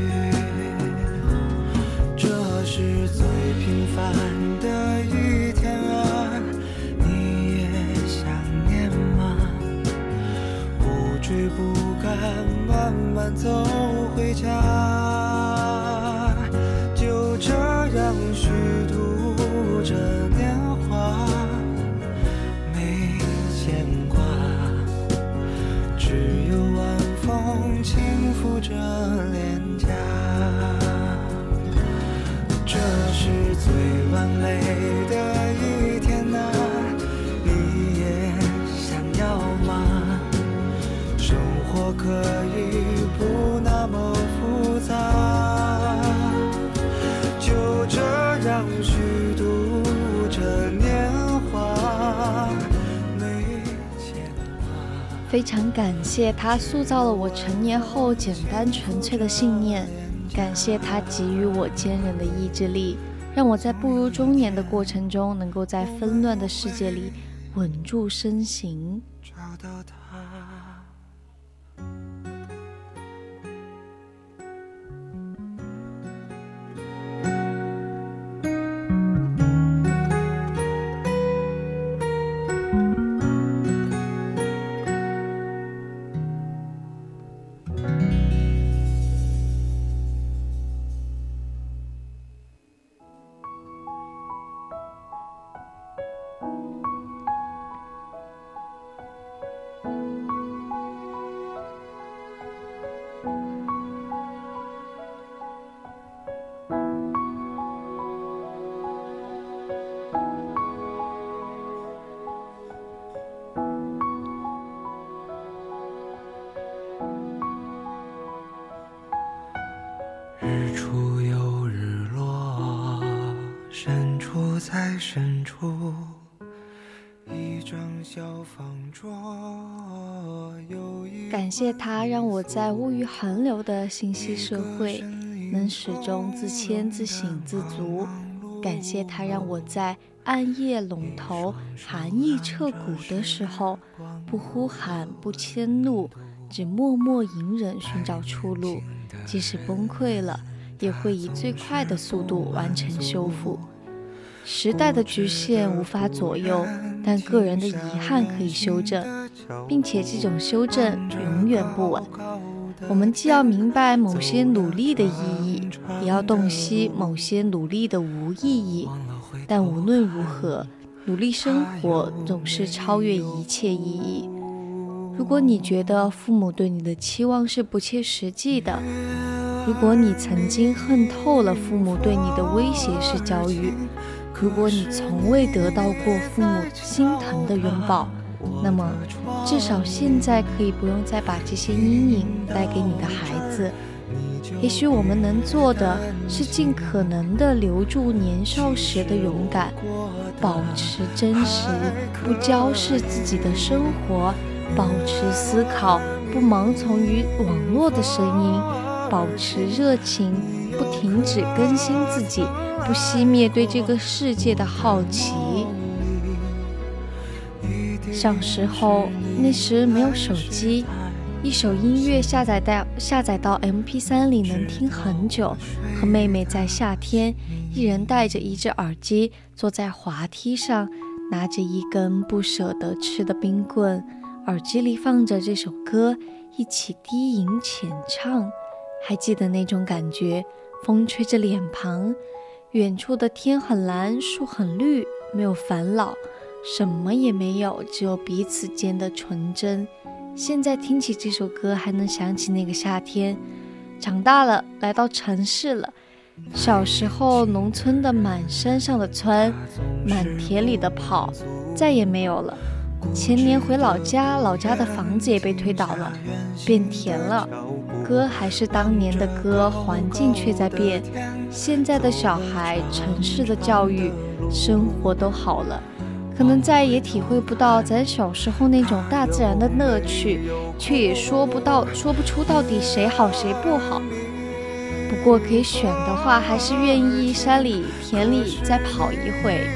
是最平凡的一天啊，你也想念吗？不追不赶，慢慢走回家，可以不那么复杂，就这样虚度着年华，没牵挂。非常感谢他塑造了我成年后简单纯粹的信念，感谢他给予我坚韧的意志力，让我在步入中年的过程中，能够在纷乱的世界里稳住身形。找到他。谢他让我在物欲横流的信息社会，能始终自谦、自省、自足。感谢他让我在暗夜笼头、寒意彻骨的时候，不呼喊、不迁怒，只默默隐忍寻找出路。即使崩溃了，也会以最快的速度完成修复。时代的局限无法左右，但个人的遗憾可以修正，并且这种修正永远不晚。我们既要明白某些努力的意义，也要洞悉某些努力的无意义。但无论如何，努力生活总是超越一切意义。如果你觉得父母对你的期望是不切实际的，如果你曾经恨透了父母对你的威胁式教育，如果你从未得到过父母心疼的拥抱，那么至少现在可以不用再把这些阴影带给你的孩子。也许我们能做的是尽可能的留住年少时的勇敢，保持真实，不骄视自己的生活，保持思考，不盲从于网络的声音，保持热情，不停止更新自己，不熄灭对这个世界的好奇。小时候，那时没有手机，一首音乐下载到下载到 MP3 里能听很久。和妹妹在夏天，一人戴着一只耳机，坐在滑梯上，拿着一根不舍得吃的冰棍，耳机里放着这首歌，一起低吟浅唱。还记得那种感觉，风吹着脸庞，远处的天很蓝，树很绿，没有烦恼。什么也没有，只有彼此间的纯真。现在听起这首歌，还能想起那个夏天。长大了，来到城市了。小时候，农村的满山上的村，满田里的跑，再也没有了。前年回老家，老家的房子也被推倒了，变田了。歌还是当年的歌，环境却在变。现在的小孩，城市的教育，生活都好了。可能再也体会不到咱小时候那种大自然的乐趣，却也说不到、说不出到底谁好谁不好。不过可以选的话，还是愿意山里田里再跑一回。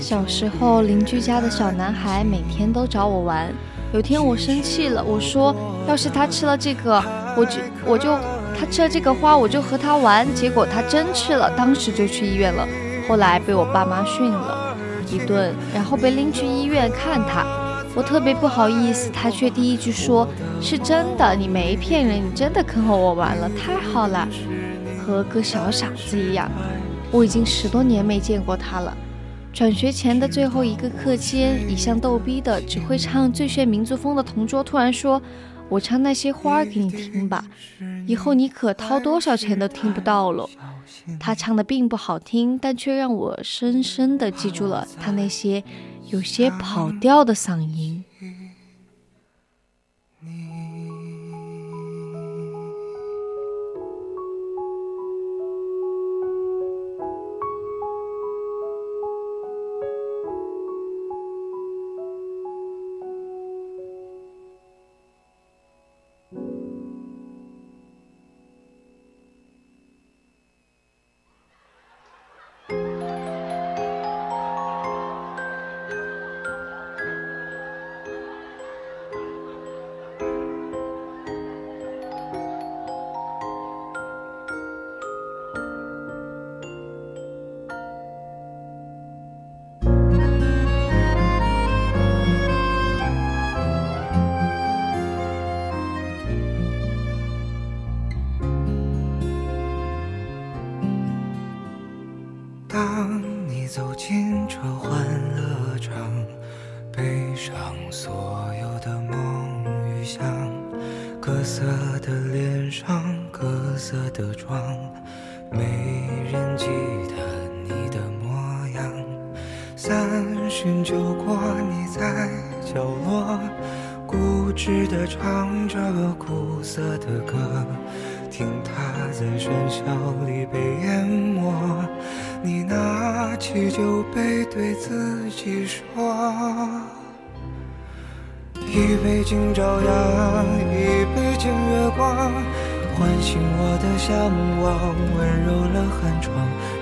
小时候，邻居家的小男孩每天都找我玩。有天我生气了，我说：“要是他吃了这个，我就我就他吃了这个花，我就和他玩。”结果他真吃了，当时就去医院了。后来被我爸妈训了一顿，然后被拎去医院看他。我特别不好意思，他却第一句说：“是真的，你没骗人，你真的肯和我玩了，太好了，和个小傻子一样。”我已经十多年没见过他了。转学前的最后一个课间，一向逗逼的、只会唱最炫民族风的同桌突然说：“我唱那些花儿给你听吧，以后你可掏多少钱都听不到了。”他唱的并不好听，但却让我深深的记住了他那些有些跑调的嗓音。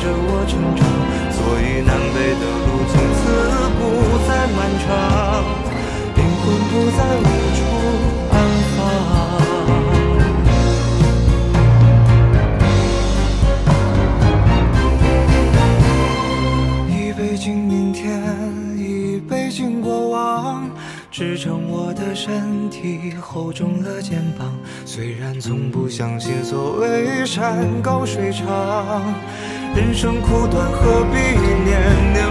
着我成长所以南北的路从此不再漫长灵魂不再无处安放。一杯敬明天一杯敬过往支撑我的身体厚重了肩膀。虽然从不相信所谓山高水长人生苦短，何必念？念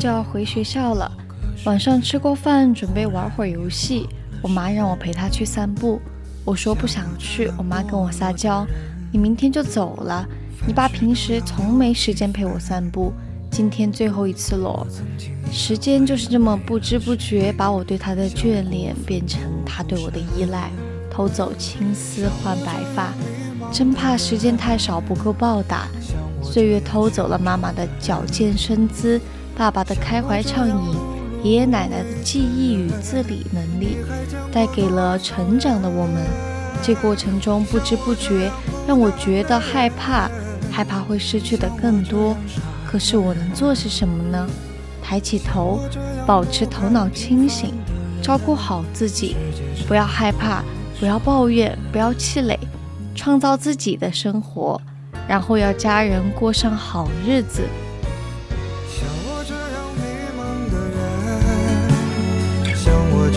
就要回学校了，晚上吃过饭，准备玩会儿游戏。我妈让我陪她去散步，我说不想去。我妈跟我撒娇：“你明天就走了，你爸平时从没时间陪我散步，今天最后一次喽。”时间就是这么不知不觉把我对他的眷恋变成他对我的依赖，偷走青丝换白发，真怕时间太少不够报答。岁月偷走了妈妈的矫健身姿，爸爸的开怀畅饮，爷爷奶奶的记忆与自理能力，带给了成长的我们。这过程中不知不觉让我觉得害怕，害怕会失去的更多。可是我能做些什么呢？抬起头，保持头脑清醒，照顾好自己，不要害怕，不要抱怨，不要气馁，创造自己的生活，然后要家人过上好日子。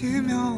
莫名其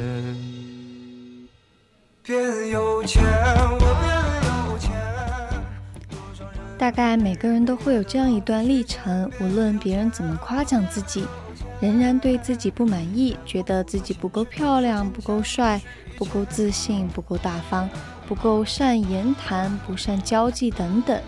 变有钱，我变有钱。大概每个人都会有这样一段历程，无论别人怎么夸奖自己，仍然对自己不满意，觉得自己不够漂亮、不够帅、不够自信、不够大方、不够善言谈、不善交际等等，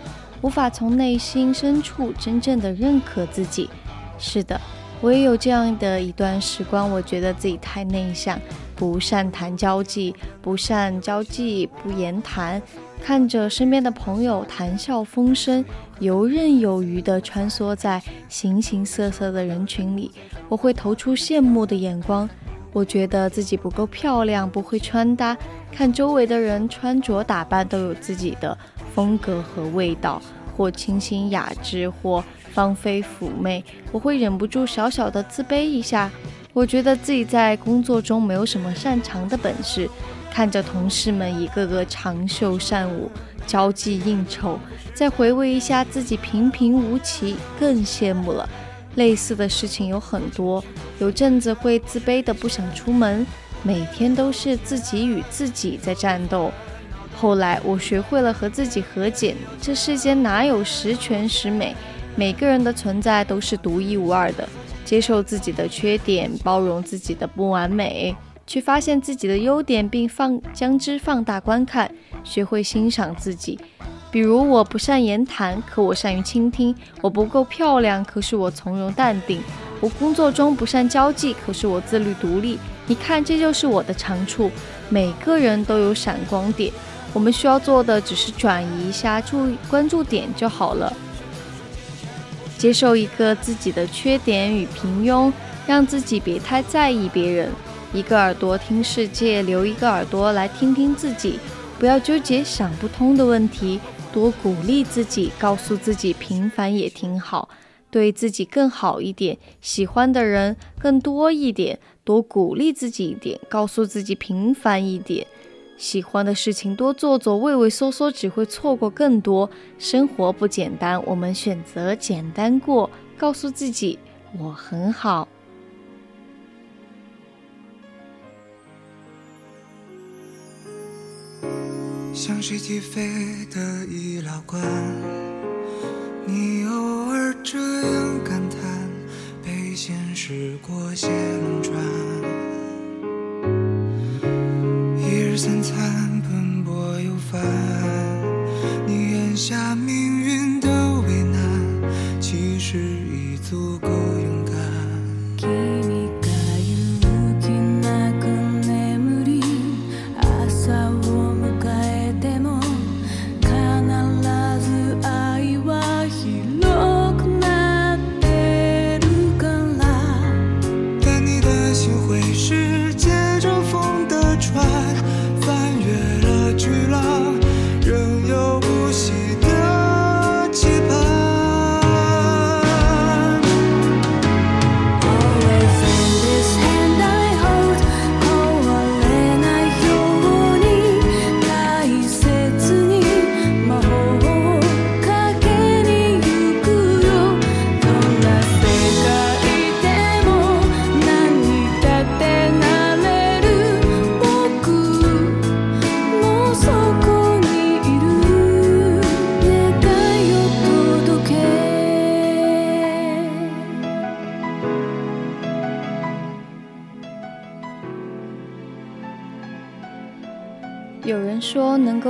无法从内心深处真正的认可自己。是的，我也有这样的一段时光，我觉得自己太内向，不善谈交际，不善交际，不言谈。看着身边的朋友谈笑风生，游刃有余地穿梭在形形色色的人群里，我会投出羡慕的眼光。我觉得自己不够漂亮，不会穿搭，看周围的人穿着打扮都有自己的风格和味道，或清新雅致，或芳菲妩媚，我会忍不住小小的自卑一下。我觉得自己在工作中没有什么擅长的本事，看着同事们一个个长袖善舞、交际应酬，再回味一下自己平平无奇，更羡慕了。类似的事情有很多，有阵子会自卑的不想出门，每天都是自己与自己在战斗。后来我学会了和自己和解，这世间哪有十全十美，每个人的存在都是独一无二的。接受自己的缺点，包容自己的不完美，去发现自己的优点，并放将之放大观看，学会欣赏自己。比如，我不善言谈，可我善于倾听；我不够漂亮，可是我从容淡定；我工作中不善交际，可是我自律独立。你看，这就是我的长处。每个人都有闪光点，我们需要做的只是转移一下注意关注点就好了。接受一个自己的缺点与平庸，让自己别太在意别人。一个耳朵听世界，留一个耳朵来听听自己。不要纠结想不通的问题。多鼓励自己，告诉自己平凡也挺好，对自己更好一点，喜欢的人更多一点，多鼓励自己一点，告诉自己平凡一点，喜欢的事情多做做，畏畏缩缩只会错过更多。生活不简单，我们选择简单过，告诉自己我很好。像是起飞的医疗馆，你偶尔这样感叹，被现实过线转。一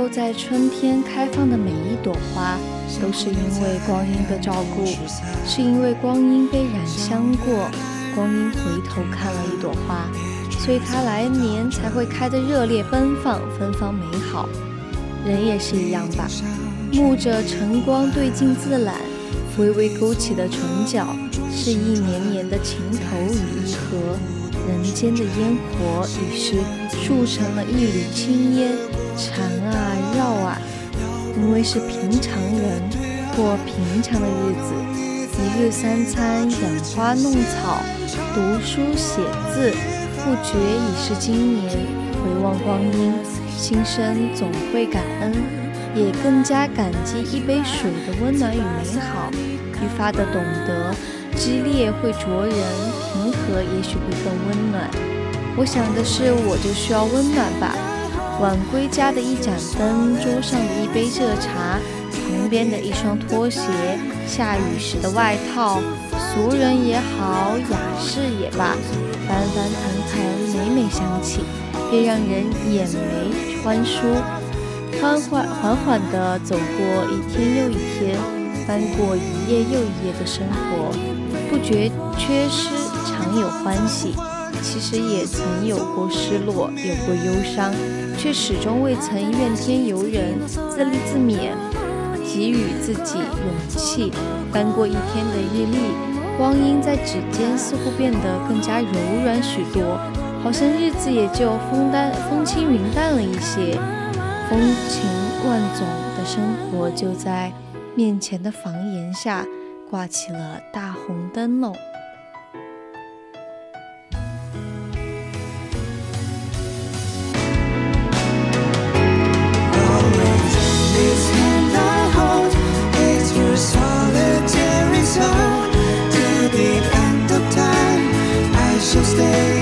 够在春天开放的每一朵花，都是因为光阴的照顾，是因为光阴被染香过，光阴回头看了一朵花，所以它来年才会开得热烈奔放，芬芳美好。人也是一样吧，沐着晨光对镜自揽，微微勾起的唇角，是一年年的情头与意合。人间的烟火已是铸成了一缕青烟，缠啊绕啊。因为是平常人过平常的日子，一日三餐养花弄草，读书写字，不觉已是今年。回望光阴，心生总会感恩，也更加感激一杯水的温暖与美好，愈发的懂得。激烈会灼人，平和也许会更温暖。我想的是，我就需要温暖吧。晚归家的一盏灯，桌上的一杯热茶，旁边的一双拖鞋，下雨时的外套，俗人也好，雅士也罢，翻翻腾腾，每每想起，便让人眼眉欢舒。缓缓缓缓地走过一天又一天，翻过一页又一页的生活。不觉缺失，常有欢喜。其实也曾有过失落，有过忧伤，却始终未曾怨天尤人，自立自勉，给予自己勇气。翻过一天的日历，光阴在指尖似乎变得更加柔软许多，好像日子也就风淡、风轻云淡了一些。风情万种的生活就在面前的房檐下。挂起了大红灯笼。so to the end of time I shall stay.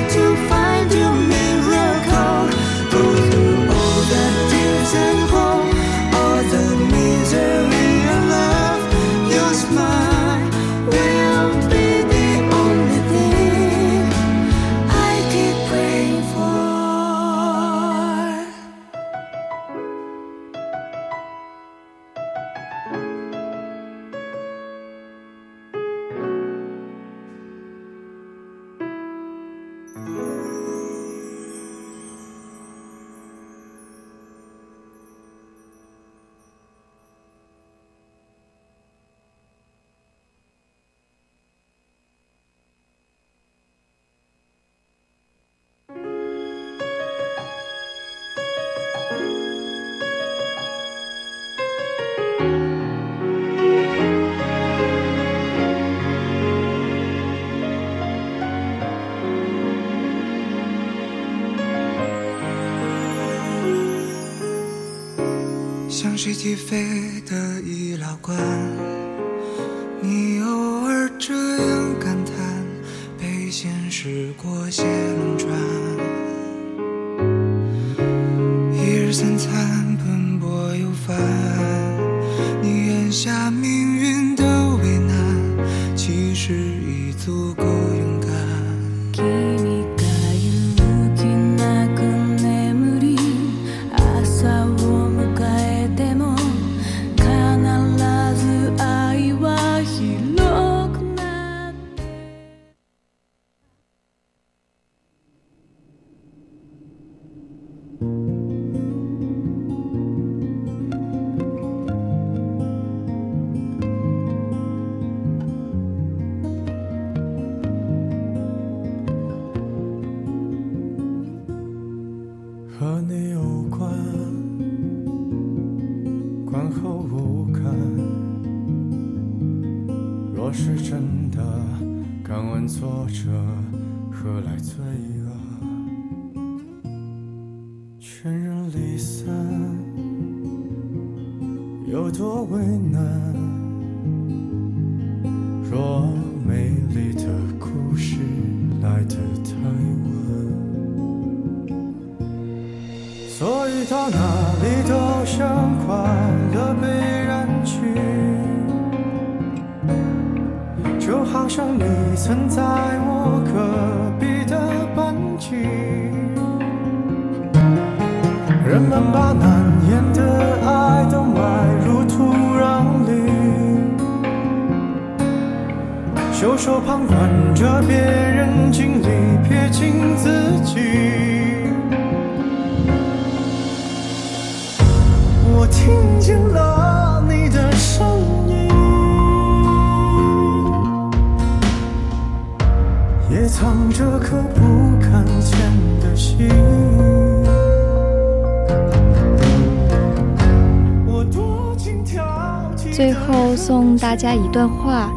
家一段话：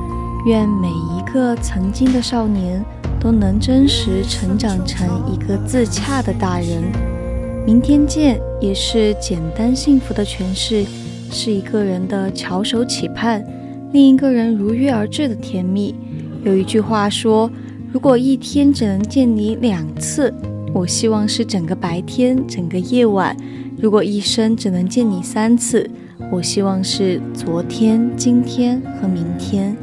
愿每一个曾经的少年都能真实成长成一个自洽的大人。明天见，也是简单幸福的诠释，是一个人的翘首企盼，另一个人如约而至的甜蜜。有一句话说，如果一天只能见你两次，我希望是整个白天、整个夜晚；如果一生只能见你三次，我希望是昨天、今天和明天。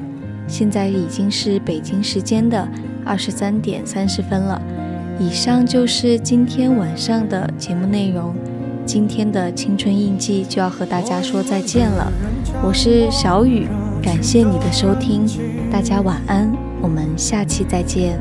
现在已经是北京时间的二十三点三十分了。以上就是今天晚上的节目内容。今天的青春印记就要和大家说再见了。我是小雨，感谢你的收听，大家晚安，我们下期再见。